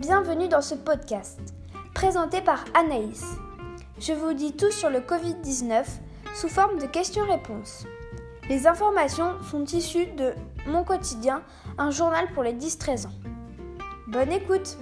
Bienvenue dans ce podcast, présenté par Anaïs. Je vous dis tout sur le Covid-19 sous forme de questions-réponses. Les informations sont issues de Mon quotidien, un journal pour les 10-13 ans. Bonne écoute